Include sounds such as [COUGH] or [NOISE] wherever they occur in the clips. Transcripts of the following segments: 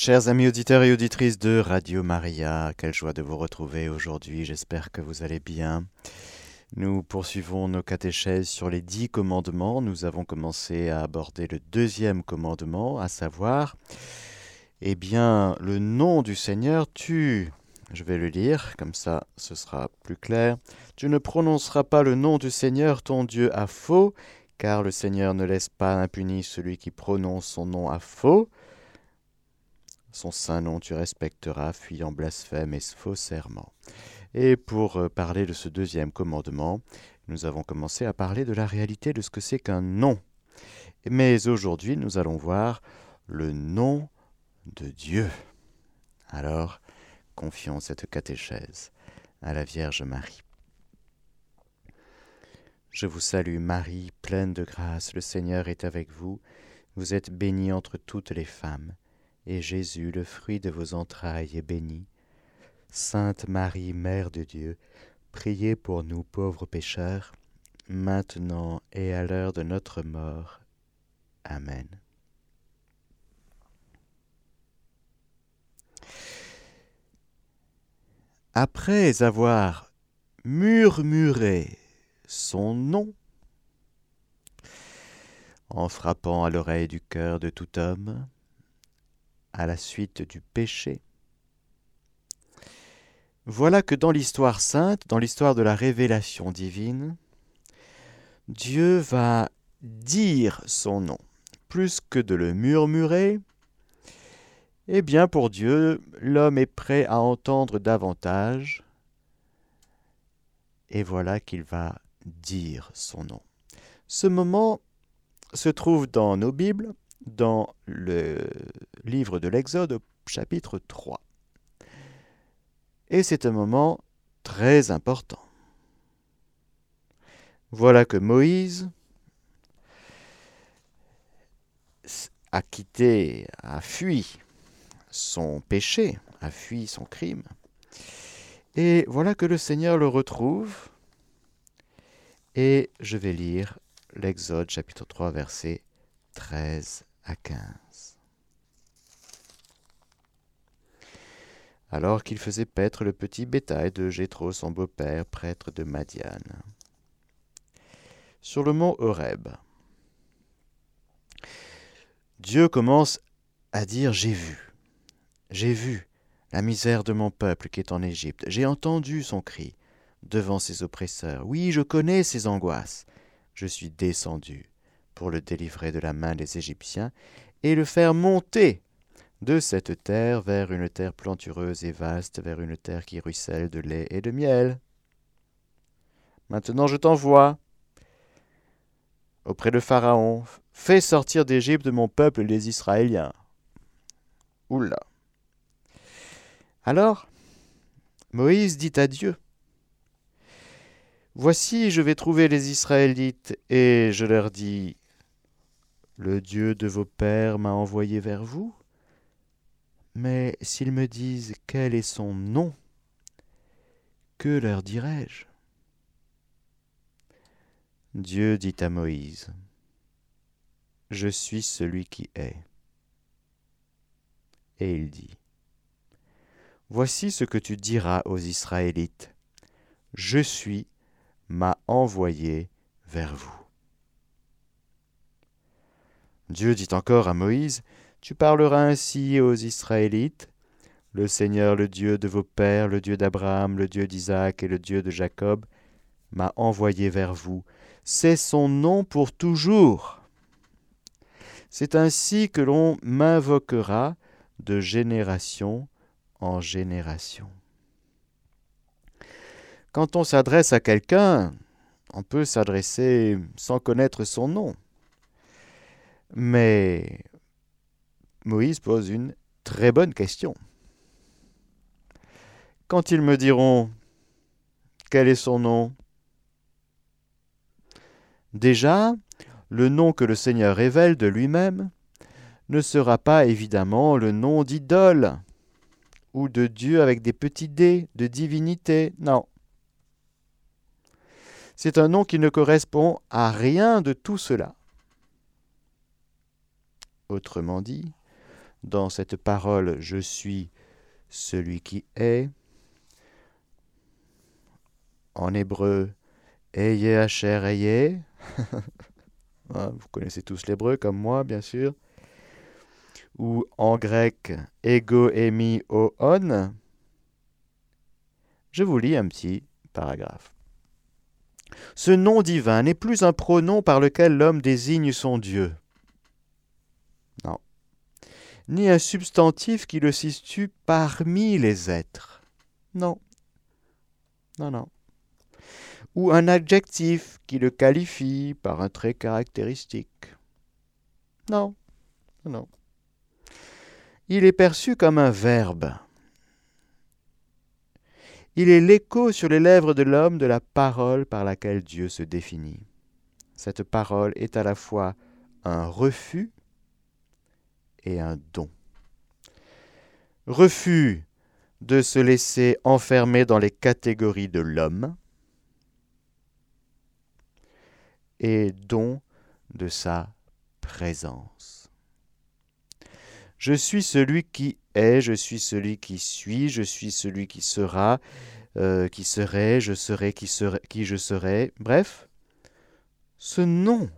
Chers amis auditeurs et auditrices de Radio Maria, quelle joie de vous retrouver aujourd'hui, j'espère que vous allez bien. Nous poursuivons nos catéchèses sur les dix commandements. Nous avons commencé à aborder le deuxième commandement, à savoir, eh bien, le nom du Seigneur, tu, je vais le lire, comme ça ce sera plus clair, tu ne prononceras pas le nom du Seigneur ton Dieu à faux, car le Seigneur ne laisse pas impuni celui qui prononce son nom à faux. Son saint nom tu respecteras, fuyant blasphème et faux serment. Et pour euh, parler de ce deuxième commandement, nous avons commencé à parler de la réalité de ce que c'est qu'un nom. Mais aujourd'hui, nous allons voir le nom de Dieu. Alors, confions cette catéchèse à la Vierge Marie. Je vous salue Marie, pleine de grâce, le Seigneur est avec vous, vous êtes bénie entre toutes les femmes, et Jésus, le fruit de vos entrailles, est béni. Sainte Marie, Mère de Dieu, priez pour nous pauvres pécheurs, maintenant et à l'heure de notre mort. Amen. Après avoir murmuré son nom, en frappant à l'oreille du cœur de tout homme, à la suite du péché. Voilà que dans l'histoire sainte, dans l'histoire de la révélation divine, Dieu va dire son nom. Plus que de le murmurer, eh bien pour Dieu, l'homme est prêt à entendre davantage, et voilà qu'il va dire son nom. Ce moment se trouve dans nos Bibles, dans le livre de l'Exode, chapitre 3. Et c'est un moment très important. Voilà que Moïse a quitté, a fui son péché, a fui son crime. Et voilà que le Seigneur le retrouve et je vais lire l'Exode chapitre 3 versets 13 à 15. Alors qu'il faisait paître le petit bétail de Jéthro, son beau-père, prêtre de Madiane. Sur le mont Horeb, Dieu commence à dire J'ai vu, j'ai vu la misère de mon peuple qui est en Égypte, j'ai entendu son cri, devant ses oppresseurs. Oui, je connais ses angoisses. Je suis descendu pour le délivrer de la main des Égyptiens et le faire monter de cette terre vers une terre plantureuse et vaste, vers une terre qui ruisselle de lait et de miel. Maintenant je t'envoie auprès de Pharaon, fais sortir d'Égypte mon peuple les Israéliens. Oula. Alors, Moïse dit à Dieu, Voici, je vais trouver les Israélites, et je leur dis, Le Dieu de vos pères m'a envoyé vers vous. Mais s'ils me disent quel est son nom, que leur dirai-je? Dieu dit à Moïse, Je suis celui qui est. Et il dit, Voici ce que tu diras aux Israélites, Je suis m'a envoyé vers vous. Dieu dit encore à Moïse, Tu parleras ainsi aux Israélites, le Seigneur, le Dieu de vos pères, le Dieu d'Abraham, le Dieu d'Isaac et le Dieu de Jacob, m'a envoyé vers vous. C'est son nom pour toujours. C'est ainsi que l'on m'invoquera de génération en génération. Quand on s'adresse à quelqu'un, on peut s'adresser sans connaître son nom. Mais Moïse pose une très bonne question. Quand ils me diront quel est son nom? Déjà, le nom que le Seigneur révèle de lui-même ne sera pas évidemment le nom d'idole ou de Dieu avec des petits dés, de divinité, non. C'est un nom qui ne correspond à rien de tout cela. Autrement dit, dans cette parole Je suis celui qui est. En hébreu, Eye Eye. [LAUGHS] Ah, vous connaissez tous l'hébreu comme moi, bien sûr. Ou en grec, Ego Emi On. Je vous lis un petit paragraphe. Ce nom divin n'est plus un pronom par lequel l'homme désigne son Dieu. Non. Ni un substantif qui le situe parmi les êtres. Non. Non, non ou un adjectif qui le qualifie par un trait caractéristique. Non, non. Il est perçu comme un verbe. Il est l'écho sur les lèvres de l'homme de la parole par laquelle Dieu se définit. Cette parole est à la fois un refus un don. Refus de se laisser enfermer dans les catégories de l'homme, et don de sa présence. Je suis celui qui est, je suis celui qui suis, je suis celui qui sera, euh, qui serait, je serai, qui, serai, qui je serai. Bref, ce nom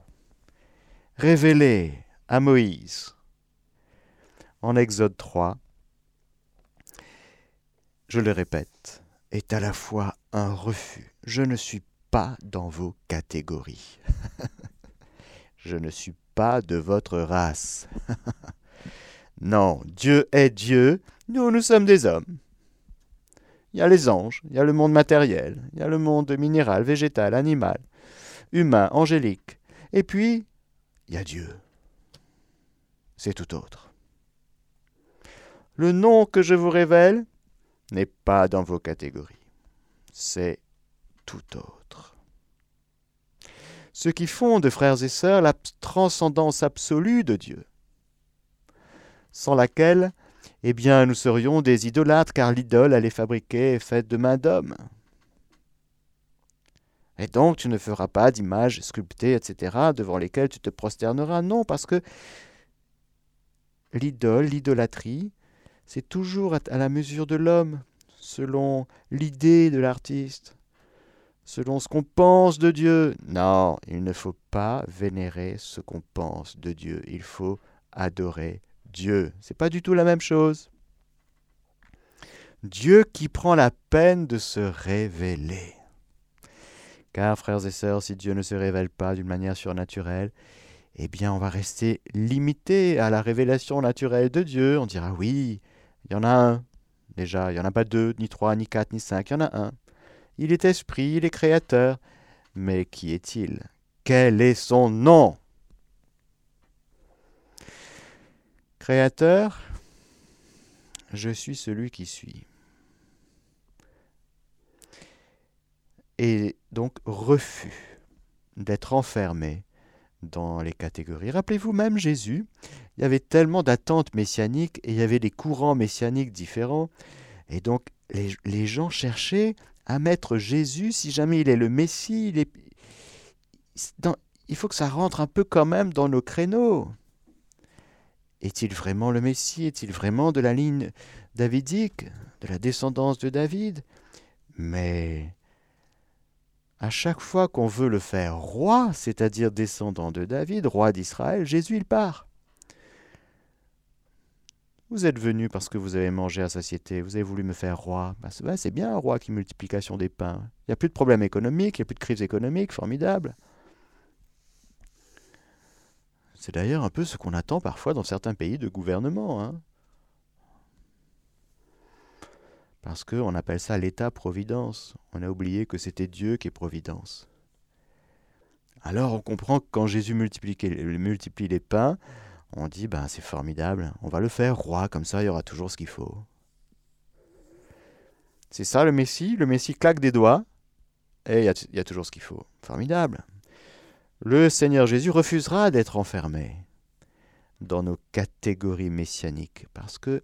révélé à Moïse en Exode 3, je le répète, est à la fois un refus. Je ne suis pas dans vos catégories. [LAUGHS] Je ne suis pas de votre race. [LAUGHS] non, Dieu est Dieu, nous, nous sommes des hommes. Il y a les anges, il y a le monde matériel, il y a le monde minéral, végétal, animal, humain, angélique. Et puis, il y a Dieu. C'est tout autre. Le nom que je vous révèle n'est pas dans vos catégories. C'est tout autre ce qui fonde, frères et sœurs, la transcendance absolue de Dieu, sans laquelle, eh bien, nous serions des idolâtres, car l'idole, elle est fabriquée et faite de main d'homme. Et donc, tu ne feras pas d'images sculptées, etc., devant lesquelles tu te prosterneras. Non, parce que l'idole, l'idolâtrie, c'est toujours à la mesure de l'homme, selon l'idée de l'artiste selon ce qu'on pense de Dieu. Non, il ne faut pas vénérer ce qu'on pense de Dieu. Il faut adorer Dieu. C'est pas du tout la même chose. Dieu qui prend la peine de se révéler. Car, frères et sœurs, si Dieu ne se révèle pas d'une manière surnaturelle, eh bien, on va rester limité à la révélation naturelle de Dieu. On dira oui, il y en a un. Déjà, il n'y en a pas deux, ni trois, ni quatre, ni cinq, il y en a un. Il est esprit, il est créateur. Mais qui est-il? Quel est son nom? Créateur, je suis celui qui suis. Et donc refus d'être enfermé dans les catégories. Rappelez-vous même Jésus, il y avait tellement d'attentes messianiques et il y avait des courants messianiques différents. Et donc les, gens cherchaient à mettre Jésus, si jamais il est le Messie, il, est... il faut que ça rentre un peu quand même dans nos créneaux. Est-il vraiment le Messie? Est-il vraiment de la ligne davidique, de la descendance de David? Mais à chaque fois qu'on veut le faire roi, c'est-à-dire descendant de David, roi d'Israël, Jésus il part. Vous êtes venu parce que vous avez mangé à satiété, vous avez voulu me faire roi. Ben, c'est bien un roi qui multiplication des pains. Il n'y a plus de problème économique, il n'y a plus de crise économique, formidable. C'est d'ailleurs un peu ce qu'on attend parfois dans certains pays de gouvernement. Hein. Parce qu'on appelle ça l'État-providence. On a oublié que c'était Dieu qui est providence. Alors on comprend que quand Jésus multiplie les pains, on dit ben c'est formidable, on va le faire roi, comme ça il y aura toujours ce qu'il faut. C'est ça le Messie, le Messie claque des doigts, et il y, a toujours ce qu'il faut. Formidable. Le Seigneur Jésus refusera d'être enfermé dans nos catégories messianiques, parce que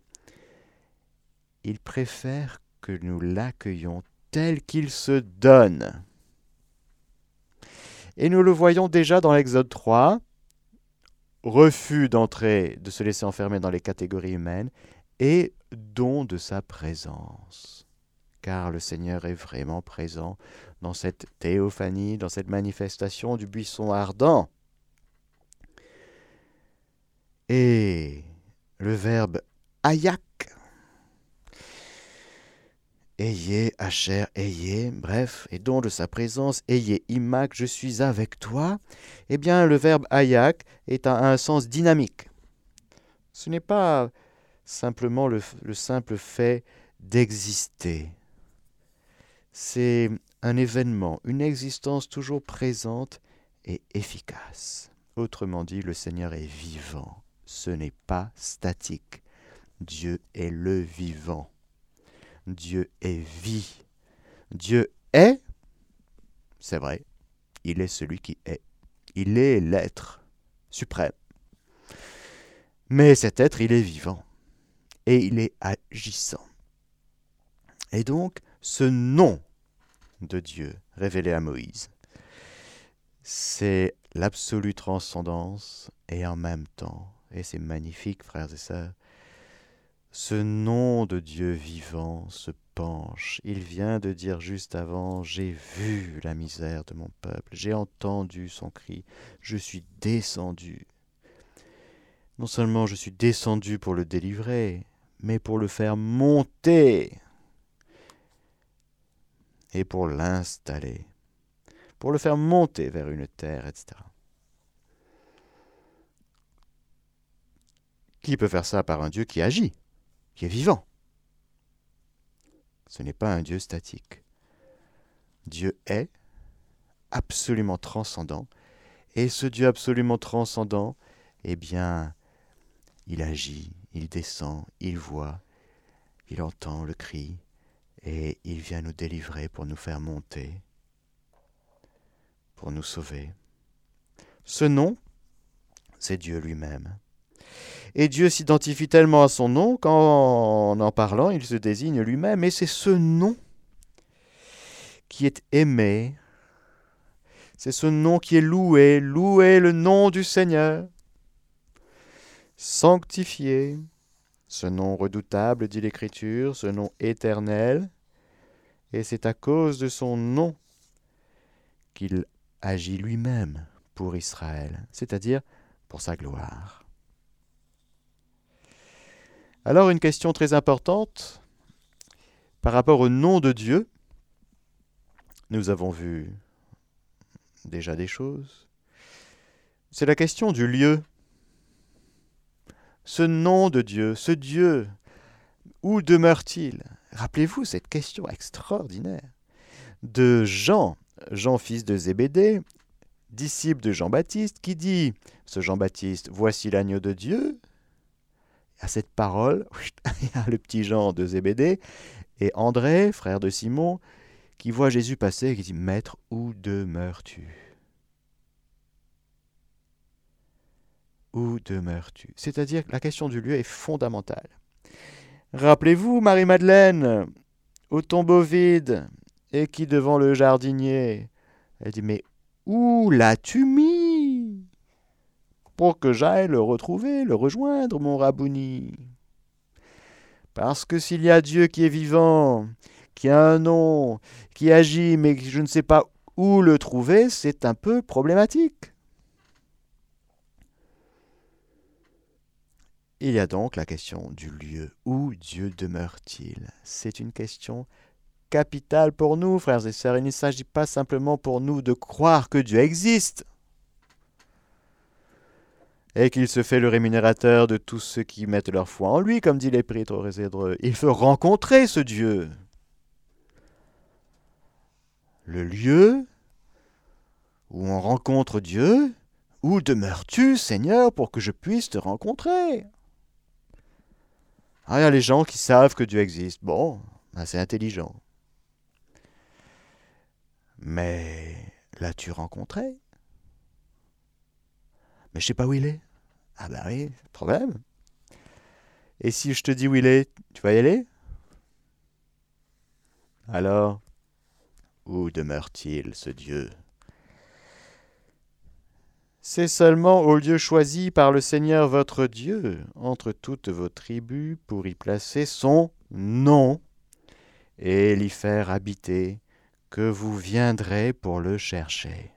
il préfère que nous l'accueillions tel qu'il se donne. Et nous le voyons déjà dans l'Exode 3, refus d'entrer, de se laisser enfermer dans les catégories humaines, et don de sa présence. Car le Seigneur est vraiment présent dans cette théophanie, dans cette manifestation du buisson ardent. Et le verbe ayak, ayez, hacher, ayez, bref, et don de sa présence, ayez imac, je suis avec toi, eh bien le verbe ayak est à un sens dynamique. Ce n'est pas simplement le, le simple fait d'exister. C'est un événement, une existence toujours présente et efficace. Autrement dit, le Seigneur est vivant, ce n'est pas statique. Dieu est le vivant. Dieu est vie. Dieu est, c'est vrai, il est celui qui est. Il est l'être suprême. Mais cet être, il est vivant et il est agissant. Et donc, ce nom de Dieu révélé à Moïse, c'est l'absolue transcendance et en même temps, et c'est magnifique, frères et sœurs, ce nom de Dieu vivant se penche. Il vient de dire juste avant, j'ai vu la misère de mon peuple, j'ai entendu son cri, je suis descendu. Non seulement je suis descendu pour le délivrer, mais pour le faire monter et pour l'installer, pour le faire monter vers une terre, etc. Qui peut faire ça par un Dieu qui agit, qui est vivant Ce n'est pas un Dieu statique. Dieu est absolument transcendant, et ce Dieu absolument transcendant, eh bien, il agit, il descend, il voit, il entend le cri, et il vient nous délivrer pour nous faire monter, pour nous sauver. Ce nom, c'est Dieu lui-même. Et Dieu s'identifie tellement à son nom qu'en en parlant, il se désigne lui-même. Et c'est ce nom qui est aimé. C'est ce nom qui est loué. Loué le nom du Seigneur sanctifié. Ce nom redoutable, dit l'Écriture, ce nom éternel, et c'est à cause de son nom qu'il agit lui-même pour Israël, c'est-à-dire pour sa gloire. Alors une question très importante par rapport au nom de Dieu. Nous avons vu déjà des choses. C'est la question du lieu ce nom de Dieu, ce Dieu, où demeure-t-il? Rappelez-vous cette question extraordinaire de Jean, Jean fils de Zébédée, disciple de Jean-Baptiste, qui dit, ce Jean-Baptiste, voici l'agneau de Dieu. À cette parole, [LAUGHS] il y a le petit Jean de Zébédée et André, frère de Simon, qui voit Jésus passer et qui dit, Maître, où demeures-tu? Où demeures-tu? C'est-à-dire que la question du lieu est fondamentale. Rappelez-vous Marie-Madeleine, au tombeau vide, et qui devant le jardinier, elle dit Mais où l'as-tu mis? Pour que j'aille le retrouver, le rejoindre, mon Rabouni. Parce que s'il y a Dieu qui est vivant, qui a un nom, qui agit, mais je ne sais pas où le trouver, c'est un peu problématique. Il y a donc la question du lieu. Où Dieu demeure-t-il? C'est une question capitale pour nous, frères et sœurs. Il ne s'agit pas simplement pour nous de croire que Dieu existe et qu'il se fait le rémunérateur de tous ceux qui mettent leur foi en lui, comme dit l'Épître aux Hébreux. Il faut rencontrer ce Dieu. Le lieu où on rencontre Dieu, où demeures-tu, Seigneur, pour que je puisse te rencontrer? Ah, il y a les gens qui savent que Dieu existe. Bon, ben, c'est intelligent. Mais l'as-tu rencontré? Mais je sais pas où il est. Ah ben oui, problème. Et si je te dis où il est, tu vas y aller? Alors, où demeure-t-il, ce Dieu? C'est seulement au lieu choisi par le Seigneur votre Dieu entre toutes vos tribus pour y placer son nom et l'y faire habiter, que vous viendrez pour le chercher.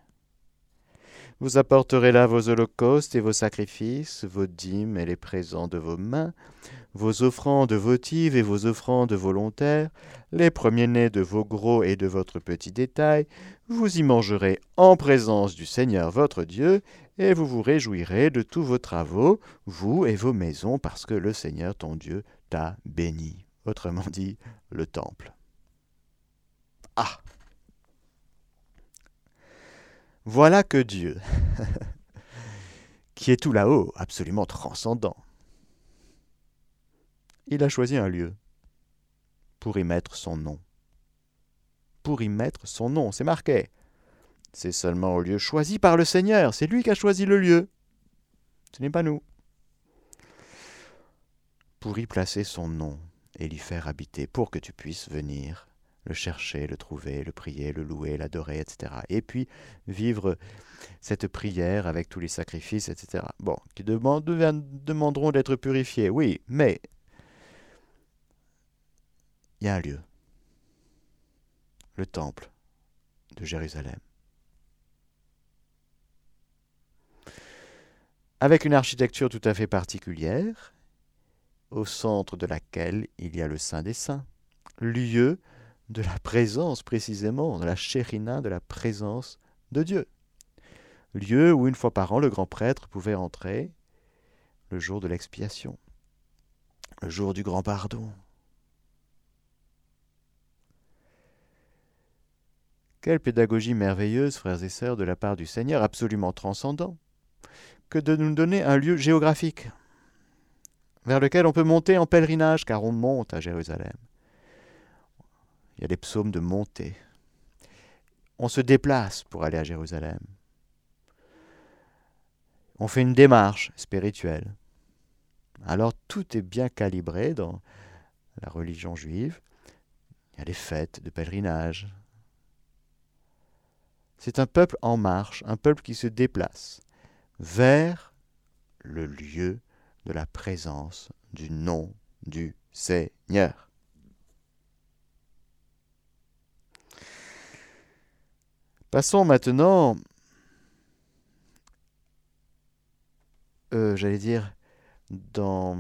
Vous apporterez là vos holocaustes et vos sacrifices, vos dîmes et les présents de vos mains, vos offrandes votives et vos offrandes volontaires, les premiers-nés de vos gros et de votre petit détail, vous y mangerez en présence du Seigneur votre Dieu, et vous vous réjouirez de tous vos travaux, vous et vos maisons, parce que le Seigneur ton Dieu t'a béni. Autrement dit, le temple. Ah Voilà que Dieu, [LAUGHS] qui est tout là-haut, absolument transcendant, il a choisi un lieu pour y mettre son nom. Pour y mettre son nom, c'est marqué. C'est seulement au lieu choisi par le Seigneur, c'est lui qui a choisi le lieu. Ce n'est pas nous. Pour y placer son nom et l'y faire habiter, pour que tu puisses venir le chercher, le trouver, le prier, le louer, l'adorer, etc. Et puis vivre cette prière avec tous les sacrifices, etc. Bon, qui demanderont d'être purifiés, oui, mais il y a un lieu, le temple de Jérusalem. Avec une architecture tout à fait particulière, au centre de laquelle il y a le Saint des Saints, lieu de la présence précisément, de la chérina, de la présence de Dieu. Lieu où une fois par an le grand prêtre pouvait entrer le jour de l'expiation, le jour du grand pardon. Quelle pédagogie merveilleuse, frères et sœurs, de la part du Seigneur, absolument transcendant, que de nous donner un lieu géographique vers lequel on peut monter en pèlerinage, car on monte à Jérusalem. Il y a des psaumes de montée. On se déplace pour aller à Jérusalem. On fait une démarche spirituelle. Alors tout est bien calibré dans la religion juive. Il y a des fêtes de pèlerinage. C'est un peuple en marche, un peuple qui se déplace vers le lieu de la présence du nom du Seigneur. Passons maintenant, euh, j'allais dire, dans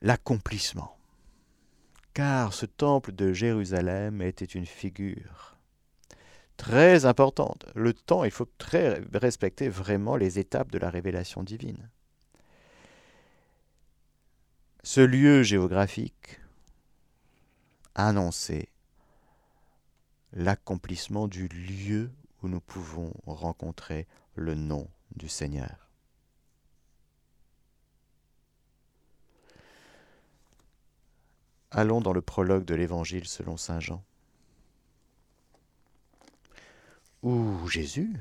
l'accomplissement. Car ce temple de Jérusalem était une figure très importante. Le temps, il faut très respecter vraiment les étapes de la révélation divine. Ce lieu géographique annonçait l'accomplissement du lieu où nous pouvons rencontrer le nom du Seigneur. Allons dans le prologue de l'Évangile selon Saint Jean, où Jésus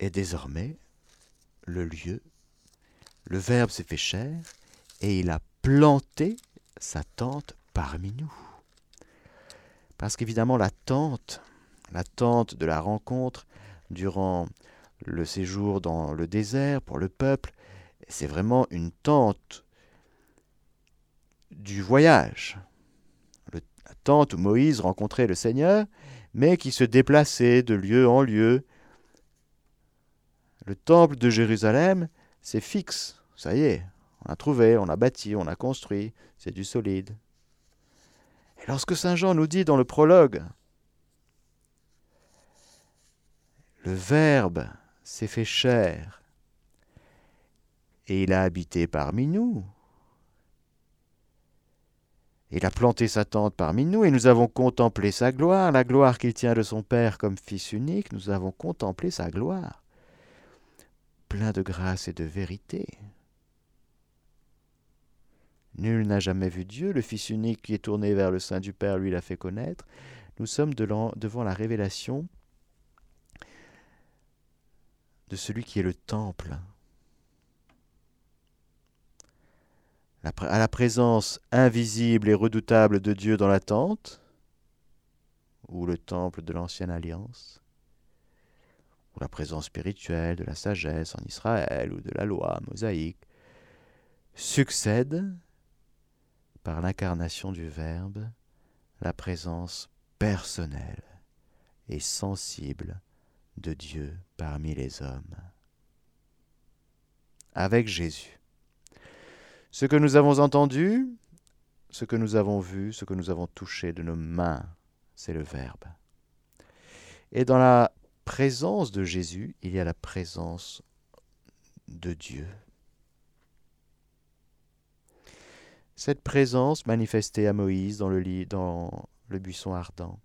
est désormais le lieu, le Verbe s'est fait chair, et il a planté sa tente parmi nous. Parce qu'évidemment, la tente, la tente de la rencontre durant le séjour dans le désert pour le peuple, c'est vraiment une tente du voyage. la tente où Moïse rencontrait le Seigneur, mais qui se déplaçait de lieu en lieu. Le temple de Jérusalem, c'est fixe, ça y est, on a trouvé, on a bâti, on a construit, c'est du solide. Lorsque Saint Jean nous dit dans le prologue, le Verbe s'est fait chair et il a habité parmi nous. Il a planté sa tente parmi nous et nous avons contemplé sa gloire, la gloire qu'il tient de son Père comme Fils unique, nous avons contemplé sa gloire, plein de grâce et de vérité. Nul n'a jamais vu Dieu, le Fils unique qui est tourné vers le sein du Père lui l'a fait connaître. Nous sommes devant la révélation de celui qui est le temple. À la présence invisible et redoutable de Dieu dans la tente, ou le temple de l'ancienne alliance, ou la présence spirituelle de la sagesse en Israël ou de la loi mosaïque, succède par l'incarnation du Verbe la présence personnelle et sensible de Dieu parmi les hommes. Avec Jésus. Ce que nous avons entendu, ce que nous avons vu, ce que nous avons touché de nos mains, c'est le Verbe. Et dans la présence de Jésus, il y a la présence de Dieu. Cette présence manifestée à Moïse dans le, buisson ardent.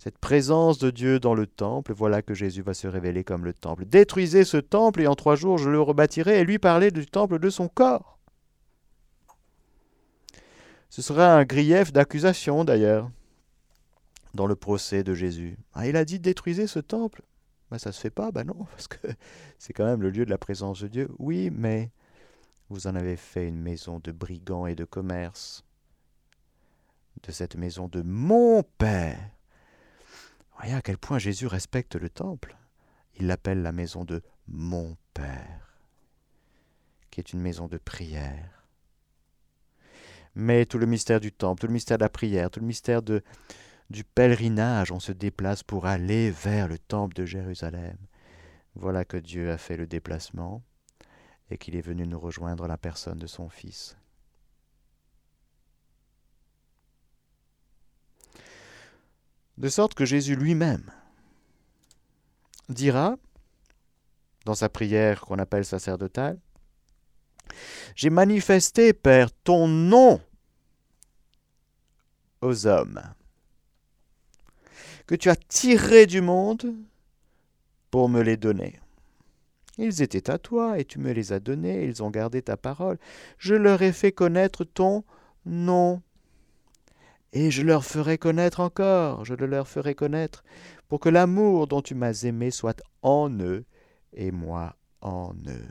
Cette présence de Dieu dans le temple, voilà que Jésus va se révéler comme le temple. Détruisez ce temple et en trois jours je le rebâtirai et lui parler du temple de son corps. Ce sera un grief d'accusation d'ailleurs dans le procès de Jésus. Ah, il a dit détruisez ce temple. Ben, ça se fait pas, ben non, [LAUGHS] parce que c'est quand même le lieu de la présence de Dieu. Oui, mais vous en avez fait une maison de brigands et de commerce. De cette maison de mon Père. Voyez à quel point Jésus respecte le temple. Il l'appelle la maison de mon Père, qui est une maison de prière. Mais tout le mystère du temple, tout le mystère de la prière, tout le mystère du pèlerinage, on se déplace pour aller vers le temple de Jérusalem. Voilà que Dieu a fait le déplacement et qu'il est venu nous rejoindre la personne de son Fils. De sorte que Jésus lui-même dira, dans sa prière qu'on appelle sacerdotale, J'ai manifesté, Père, ton nom aux hommes que tu as tirés du monde pour me les donner. Ils étaient à toi, et tu me les as donnés, ils ont gardé ta parole. Je leur ai fait connaître ton nom. Et je leur ferai connaître encore, je le leur ferai connaître, pour que l'amour dont tu m'as aimé soit en eux, et moi en eux.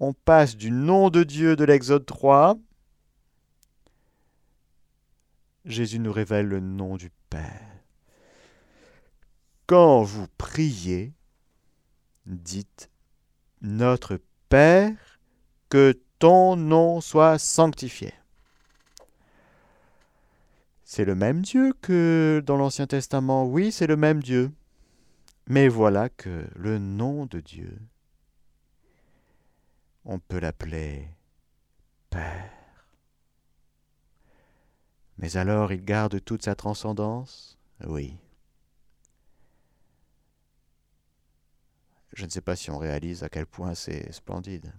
On passe du nom de Dieu de l'Exode 3 Jésus nous révèle le nom du Père. Quand vous priez, dites Notre Père, que ton nom soit sanctifié. C'est le même Dieu que dans l'Ancien Testament, oui, c'est le même Dieu. Mais voilà que le nom de Dieu, on peut l'appeler Père. Mais alors il garde toute sa transcendance? Oui. Je ne sais pas si on réalise à quel point c'est splendide.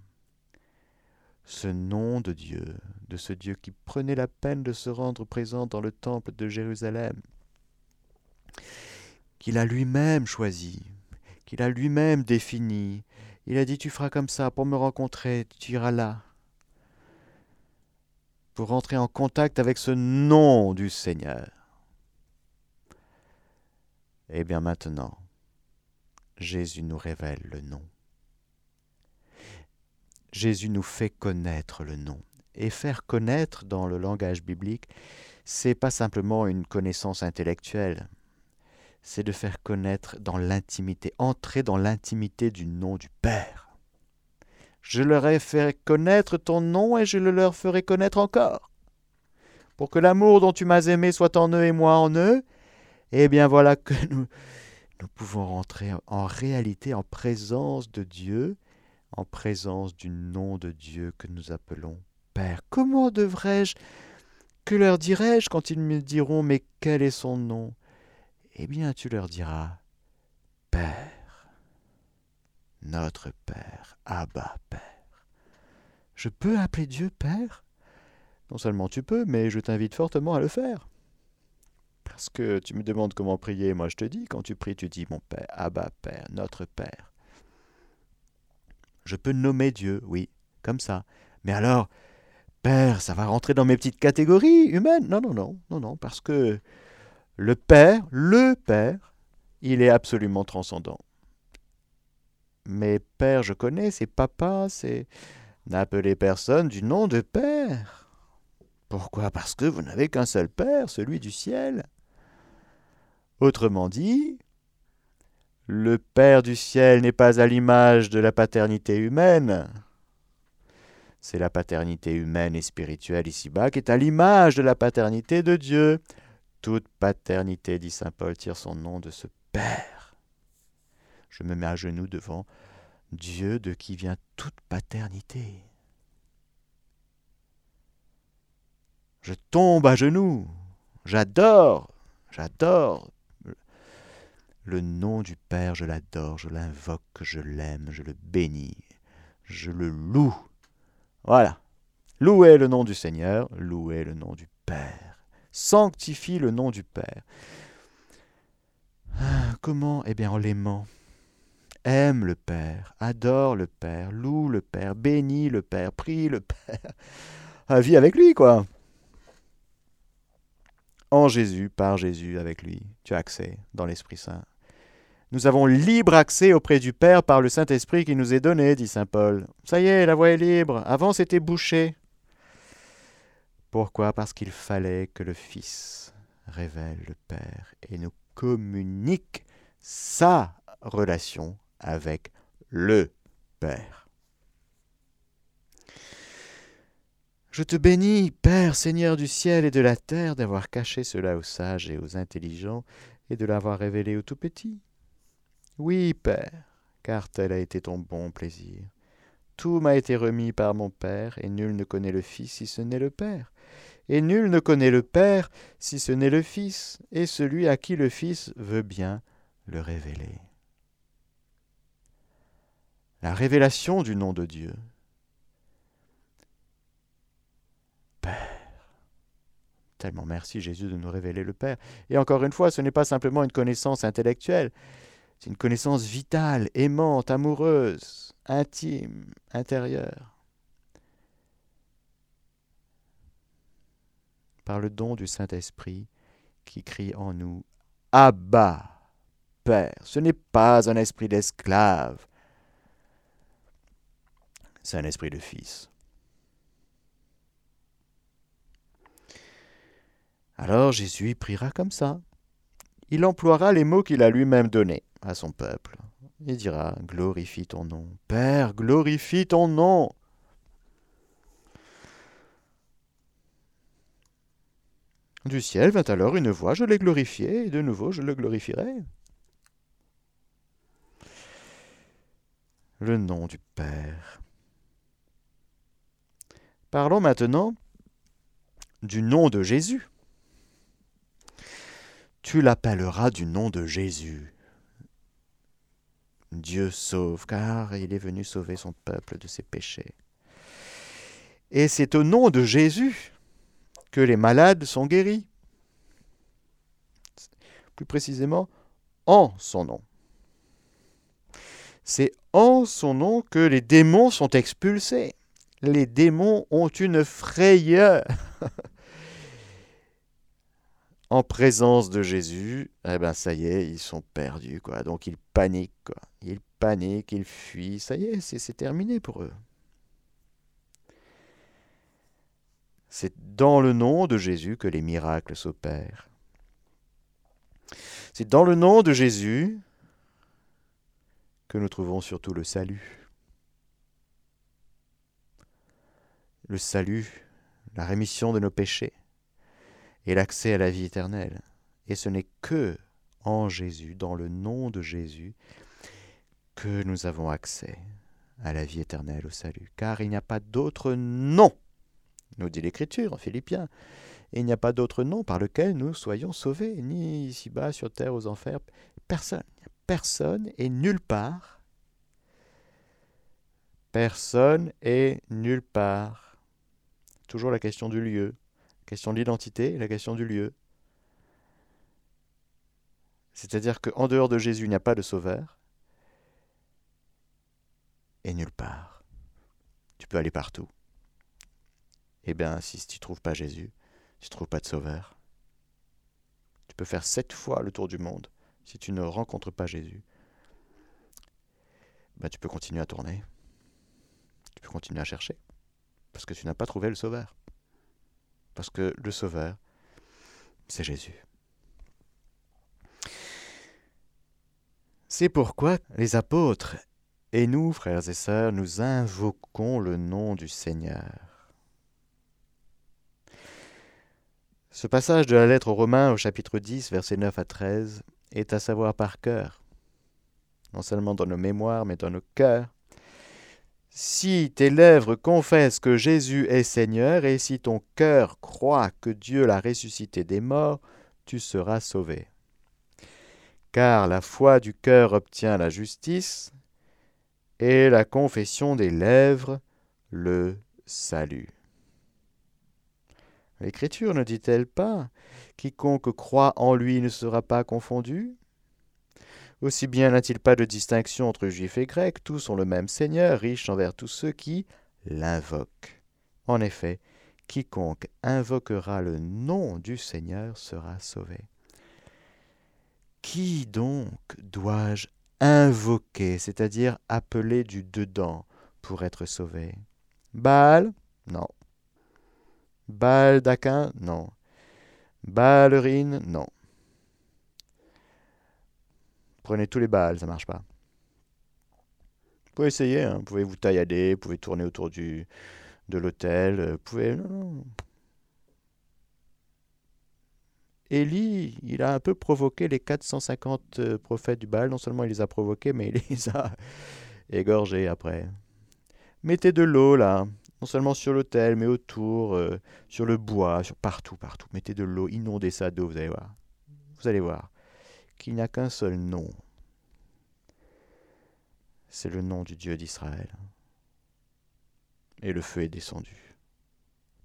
Ce nom de Dieu, de ce Dieu qui prenait la peine de se rendre présent dans le temple de Jérusalem, qu'il a lui-même choisi, qu'il a lui-même défini. Il a dit Tu feras comme ça pour me rencontrer, tu iras là pour entrer en contact avec ce nom du Seigneur. Eh bien maintenant, Jésus nous révèle le nom. Jésus nous fait connaître le nom. Et faire connaître dans le langage biblique, c'est pas simplement une connaissance intellectuelle, c'est de faire connaître dans l'intimité, entrer dans l'intimité du nom du Père. Je leur ai fait connaître ton nom et je le leur ferai connaître encore. Pour que l'amour dont tu m'as aimé soit en eux et moi en eux, eh bien voilà que nous, nous pouvons rentrer en réalité en présence de Dieu, en présence du nom de Dieu que nous appelons Père. Comment devrais-je, que leur dirai-je quand ils me diront Mais quel est son nom? Eh bien tu leur diras Père notre Père, Abba Père. Je peux appeler Dieu Père? Non seulement tu peux, mais je t'invite fortement à le faire. Parce que tu me demandes comment prier, moi je te dis, quand tu pries, tu dis mon Père, Abba Père, notre Père. Je peux nommer Dieu, oui, comme ça. Mais alors, Père, ça va rentrer dans mes petites catégories humaines? Non, non, non, non, non, parce que le Père, le Père, il est absolument transcendant. Mais père, je connais, c'est papa, c'est. N'appelez personne du nom de père. Pourquoi? Parce que vous n'avez qu'un seul Père, celui du ciel. Autrement dit, le Père du ciel n'est pas à l'image de la paternité humaine. C'est la paternité humaine et spirituelle ici-bas qui est à l'image de la paternité de Dieu. Toute paternité, dit Saint Paul, tire son nom de ce Père. Je me mets à genoux devant Dieu de qui vient toute paternité. Je tombe à genoux. J'adore, j'adore. Le nom du Père, je l'adore, je l'invoque, je l'aime, je le bénis, je le loue. Voilà. Louez le nom du Seigneur, louez le nom du Père. Sanctifie le nom du Père. Ah, comment? Eh bien en l'aimant. Aime le Père, adore le Père, loue le Père, bénis le Père, prie le Père. Ah, vis avec lui, quoi. En Jésus, par Jésus, avec lui, tu as accès dans l'Esprit Saint. Nous avons libre accès auprès du Père par le Saint-Esprit qui nous est donné, dit Saint Paul. Ça y est, la voie est libre. Avant, c'était bouché. Pourquoi? Parce qu'il fallait que le Fils révèle le Père et nous communique sa relation avec le Père. Je te bénis, Père, Seigneur du ciel et de la terre, d'avoir caché cela aux sages et aux intelligents, et de l'avoir révélé aux tout petits. Oui, Père, car tel a été ton bon plaisir. Tout m'a été remis par mon Père, et nul ne connaît le Fils si ce n'est le Père. Et nul ne connaît le Père si ce n'est le Fils, et celui à qui le Fils veut bien le révéler la révélation du nom de Dieu. Père. Tellement merci Jésus de nous révéler le Père. Et encore une fois, ce n'est pas simplement une connaissance intellectuelle, c'est une connaissance vitale, aimante, amoureuse, intime, intérieure. Par le don du Saint-Esprit qui crie en nous Abba, Père. Ce n'est pas un esprit d'esclave, c'est un esprit de fils. Alors Jésus priera comme ça. Il emploiera les mots qu'il a lui-même donnés à son peuple. Il dira Glorifie ton nom. Père, glorifie ton nom. Du ciel vint alors une voix, je l'ai glorifié, et de nouveau je le glorifierai. Le nom du Père. Parlons maintenant du nom de Jésus. Tu l'appelleras du nom de Jésus. Dieu sauve, car il est venu sauver son peuple de ses péchés. Et c'est au nom de Jésus que les malades sont guéris. Plus précisément, en son nom. C'est en son nom que les démons sont expulsés les démons ont une frayeur. [LAUGHS] en présence de Jésus, eh ben ça y est, ils sont perdus, quoi. Donc ils paniquent, quoi. Ils paniquent, ils fuient, ça y est, c'est terminé pour eux. C'est dans le nom de Jésus que les miracles s'opèrent. C'est dans le nom de Jésus que nous trouvons surtout le salut. le salut, la rémission de nos péchés et l'accès à la vie éternelle. Et ce n'est que en Jésus, dans le nom de Jésus, que nous avons accès à la vie éternelle, au salut. Car il n'y a pas d'autre nom, nous dit l'Écriture en Philippiens, il n'y a pas d'autre nom par lequel nous soyons sauvés, ni ici-bas, sur terre, aux enfers. Personne, personne et nulle part. Personne et nulle part Toujours la question du lieu, question de l'identité et la question du lieu. C'est-à-dire qu'en dehors de Jésus, il n'y a pas de sauveur. Et nulle part. Tu peux aller partout. Eh bien, si tu ne trouves pas Jésus, tu ne trouves pas de sauveur. Tu peux faire sept fois le tour du monde. Si tu ne rencontres pas Jésus, ben, tu peux continuer à tourner. Tu peux continuer à chercher parce que tu n'as pas trouvé le Sauveur. Parce que le Sauveur, c'est Jésus. C'est pourquoi les apôtres et nous, frères et sœurs, nous invoquons le nom du Seigneur. Ce passage de la lettre aux Romains au chapitre 10, versets 9 à 13, est à savoir par cœur, non seulement dans nos mémoires, mais dans nos cœurs. Si tes lèvres confessent que Jésus est Seigneur, et si ton cœur croit que Dieu l'a ressuscité des morts, tu seras sauvé. Car la foi du cœur obtient la justice, et la confession des lèvres le salut. L'Écriture ne dit-elle pas Quiconque croit en lui ne sera pas confondu? Aussi bien n'a-t-il pas de distinction entre juifs et grecs, tous ont le même Seigneur, riche envers tous ceux qui l'invoquent. En effet, quiconque invoquera le nom du Seigneur sera sauvé. Qui donc dois-je invoquer, c'est-à-dire appeler du dedans pour être sauvé? Baal? Non. Baal d'Aquin? Non. Ballerine Non. Prenez tous les balles, ça marche pas. Vous pouvez essayer, hein. vous pouvez vous taillader, vous pouvez tourner autour du, de l'hôtel, euh, vous pouvez... Élie, il a un peu provoqué les 450 euh, prophètes du Baal. Non seulement il les a provoqués, mais il les a [LAUGHS] égorgés après. Mettez de l'eau là, non seulement sur l'autel, mais autour, euh, sur le bois, sur partout, partout. Mettez de l'eau, inondez ça d'eau, vous allez voir. Vous allez voir qu'il n'y a qu'un seul nom. C'est le nom du Dieu d'Israël. Et le feu est descendu.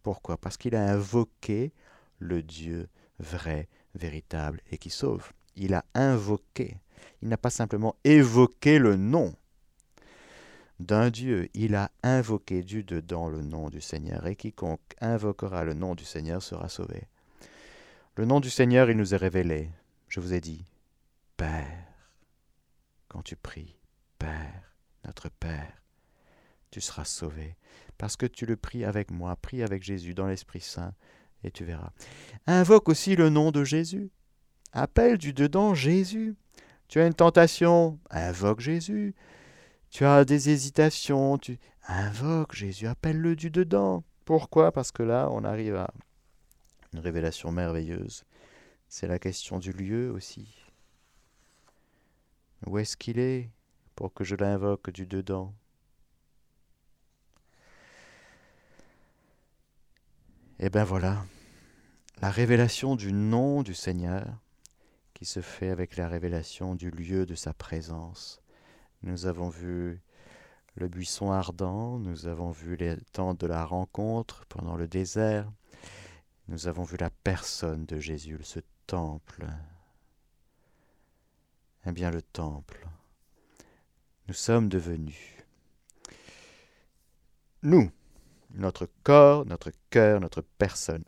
Pourquoi? Parce qu'il a invoqué le Dieu vrai, véritable et qui sauve. Il a invoqué. Il n'a pas simplement évoqué le nom d'un Dieu. Il a invoqué du dedans le nom du Seigneur. Et quiconque invoquera le nom du Seigneur sera sauvé. Le nom du Seigneur, il nous est révélé. Je vous ai dit, Père, quand tu pries, Père, notre Père, tu seras sauvé. Parce que tu le pries avec moi, prie avec Jésus dans l'Esprit Saint, et tu verras. Invoque aussi le nom de Jésus. Appelle du dedans Jésus. Tu as une tentation, invoque Jésus. Tu as des hésitations, tu invoques Jésus, appelle-le du dedans. Pourquoi? Parce que là, on arrive à une révélation merveilleuse. C'est la question du lieu aussi. Où est-ce qu'il est pour que je l'invoque du dedans? Et bien voilà, la révélation du nom du Seigneur qui se fait avec la révélation du lieu de sa présence. Nous avons vu le buisson ardent, nous avons vu les temps de la rencontre pendant le désert, nous avons vu la personne de Jésus, ce temple. Eh bien le temple, nous sommes devenus. Nous, notre corps, notre cœur, notre personne.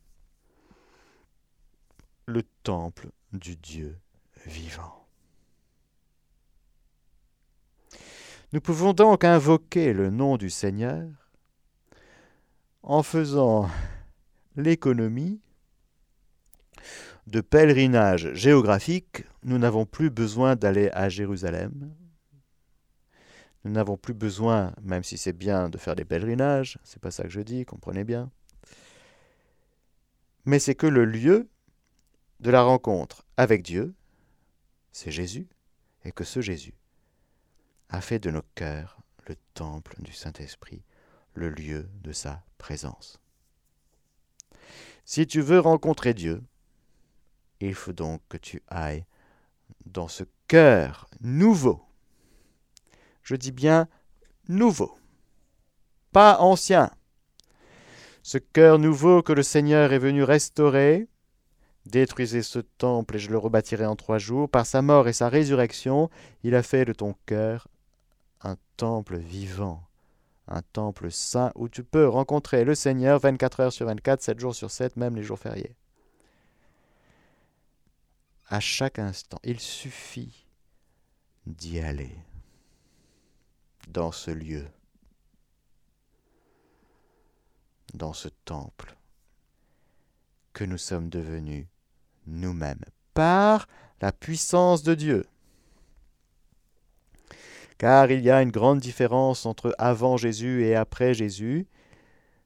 Le temple du Dieu vivant. Nous pouvons donc invoquer le nom du Seigneur en faisant l'économie de pèlerinage géographique. Nous n'avons plus besoin d'aller à Jérusalem, nous n'avons plus besoin, même si c'est bien de faire des pèlerinages, c'est pas ça que je dis, comprenez bien. Mais c'est que le lieu de la rencontre avec Dieu, c'est Jésus, et que ce Jésus a fait de nos cœurs le temple du Saint-Esprit, le lieu de sa présence. Si tu veux rencontrer Dieu, il faut donc que tu ailles dans ce cœur nouveau je dis bien nouveau, pas ancien. Ce cœur nouveau que le Seigneur est venu restaurer, détruisez ce temple et je le rebâtirai en trois jours. Par sa mort et sa résurrection, il a fait de ton cœur un temple vivant, un temple saint où tu peux rencontrer le Seigneur 24 heures sur 24, 7 jours sur 7, même les jours fériés. À chaque instant, il suffit d'y aller dans ce lieu, dans ce temple. que nous sommes devenus nous-mêmes par la puissance de Dieu. Car il y a une grande différence entre avant Jésus et après Jésus,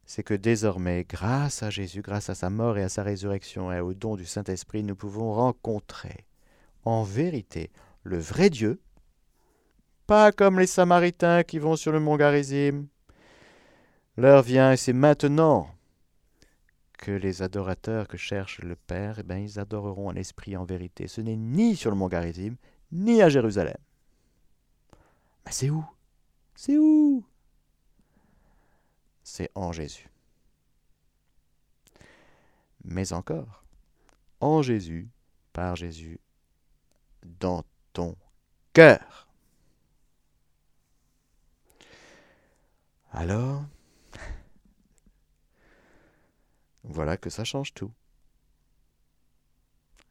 c'est que désormais, grâce à Jésus, grâce à sa mort et à sa résurrection et au don du Saint-Esprit, nous pouvons rencontrer en vérité le vrai Dieu, pas comme les Samaritains qui vont sur le mont Garizim. L'heure vient et c'est maintenant que les adorateurs que cherche le Père, eh bien, ils adoreront en esprit en vérité. Ce n'est ni sur le mont Garizim, ni à Jérusalem. Mais c'est où? C'est où? C'est en Jésus. Mais encore, en Jésus, par Jésus, dans ton cœur. Alors, voilà que ça change tout.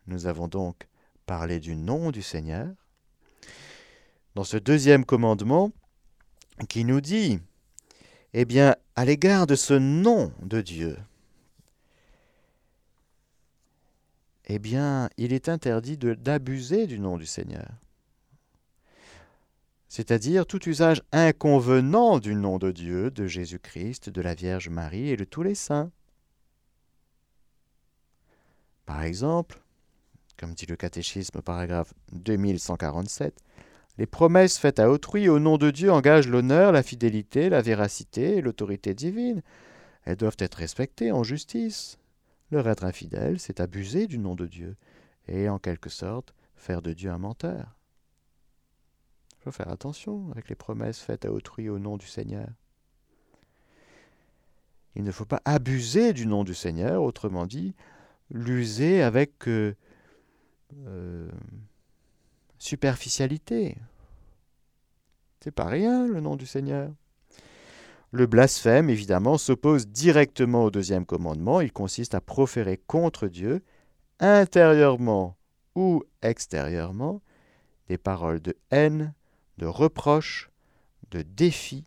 Nous avons donc parlé du nom du Seigneur. Dans ce deuxième commandement qui nous dit, eh bien, à l'égard de ce nom de Dieu, eh bien, il est interdit d'abuser du nom du Seigneur. C'est-à-dire tout usage inconvenant du nom de Dieu, de Jésus-Christ, de la Vierge Marie et de tous les saints. Par exemple, comme dit le catéchisme paragraphe 2147, les promesses faites à autrui au nom de Dieu engagent l'honneur, la fidélité, la véracité et l'autorité divine. Elles doivent être respectées en justice. Leur être infidèle, c'est abuser du nom de Dieu et, en quelque sorte, faire de Dieu un menteur. Il faut faire attention avec les promesses faites à autrui au nom du Seigneur. Il ne faut pas abuser du nom du Seigneur, autrement dit, l'user avec euh, euh, superficialité. C'est pas rien le nom du Seigneur. Le blasphème, évidemment, s'oppose directement au deuxième commandement. Il consiste à proférer contre Dieu, intérieurement ou extérieurement, des paroles de haine, de reproche, de défi,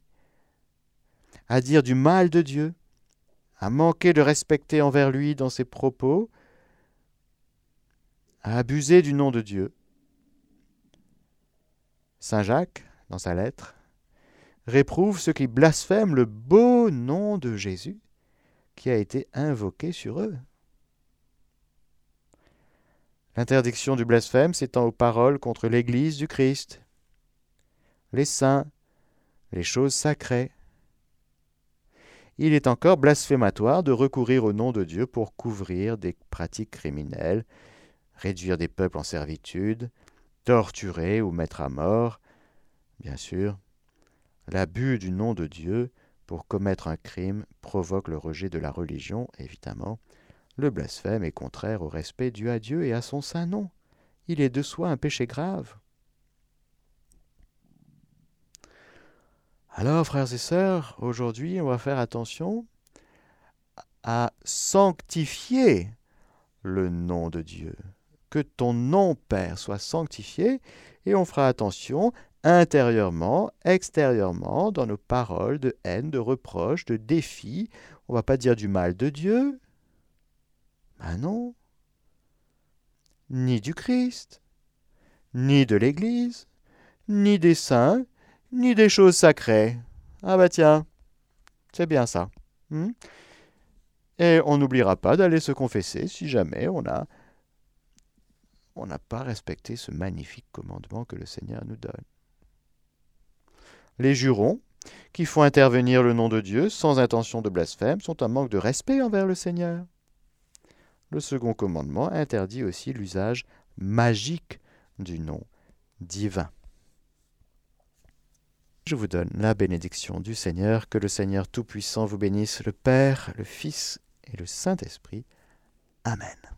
à dire du mal de Dieu, à manquer de respecter envers lui dans ses propos, à abuser du nom de Dieu. Saint Jacques, dans sa lettre, réprouve ceux qui blasphèment le beau nom de Jésus qui a été invoqué sur eux. L'interdiction du blasphème s'étend aux paroles contre l'Église du Christ, les saints, les choses sacrées. Il est encore blasphématoire de recourir au nom de Dieu pour couvrir des pratiques criminelles, réduire des peuples en servitude, torturer ou mettre à mort, bien sûr, L'abus du nom de Dieu pour commettre un crime provoque le rejet de la religion, évidemment. Le blasphème est contraire au respect dû à Dieu et à son saint nom. Il est de soi un péché grave. Alors, frères et sœurs, aujourd'hui, on va faire attention à sanctifier le nom de Dieu. Que ton nom, Père, soit sanctifié, et on fera attention intérieurement, extérieurement, dans nos paroles de haine, de reproche, de défi. On va pas dire du mal de Dieu. Ben non. Ni du Christ, ni de l'Église, ni des saints, ni des choses sacrées. Ah bah tiens, c'est bien ça. Hmm? Et on n'oubliera pas d'aller se confesser si jamais on a on n'a pas respecté ce magnifique commandement que le Seigneur nous donne les jurons, qui font intervenir le nom de Dieu sans intention de blasphème, sont un manque de respect envers le Seigneur. Le second commandement interdit aussi l'usage magique du nom divin. Je vous donne la bénédiction du Seigneur, que le Seigneur Tout-Puissant vous bénisse, le Père, le Fils et le Saint-Esprit. Amen.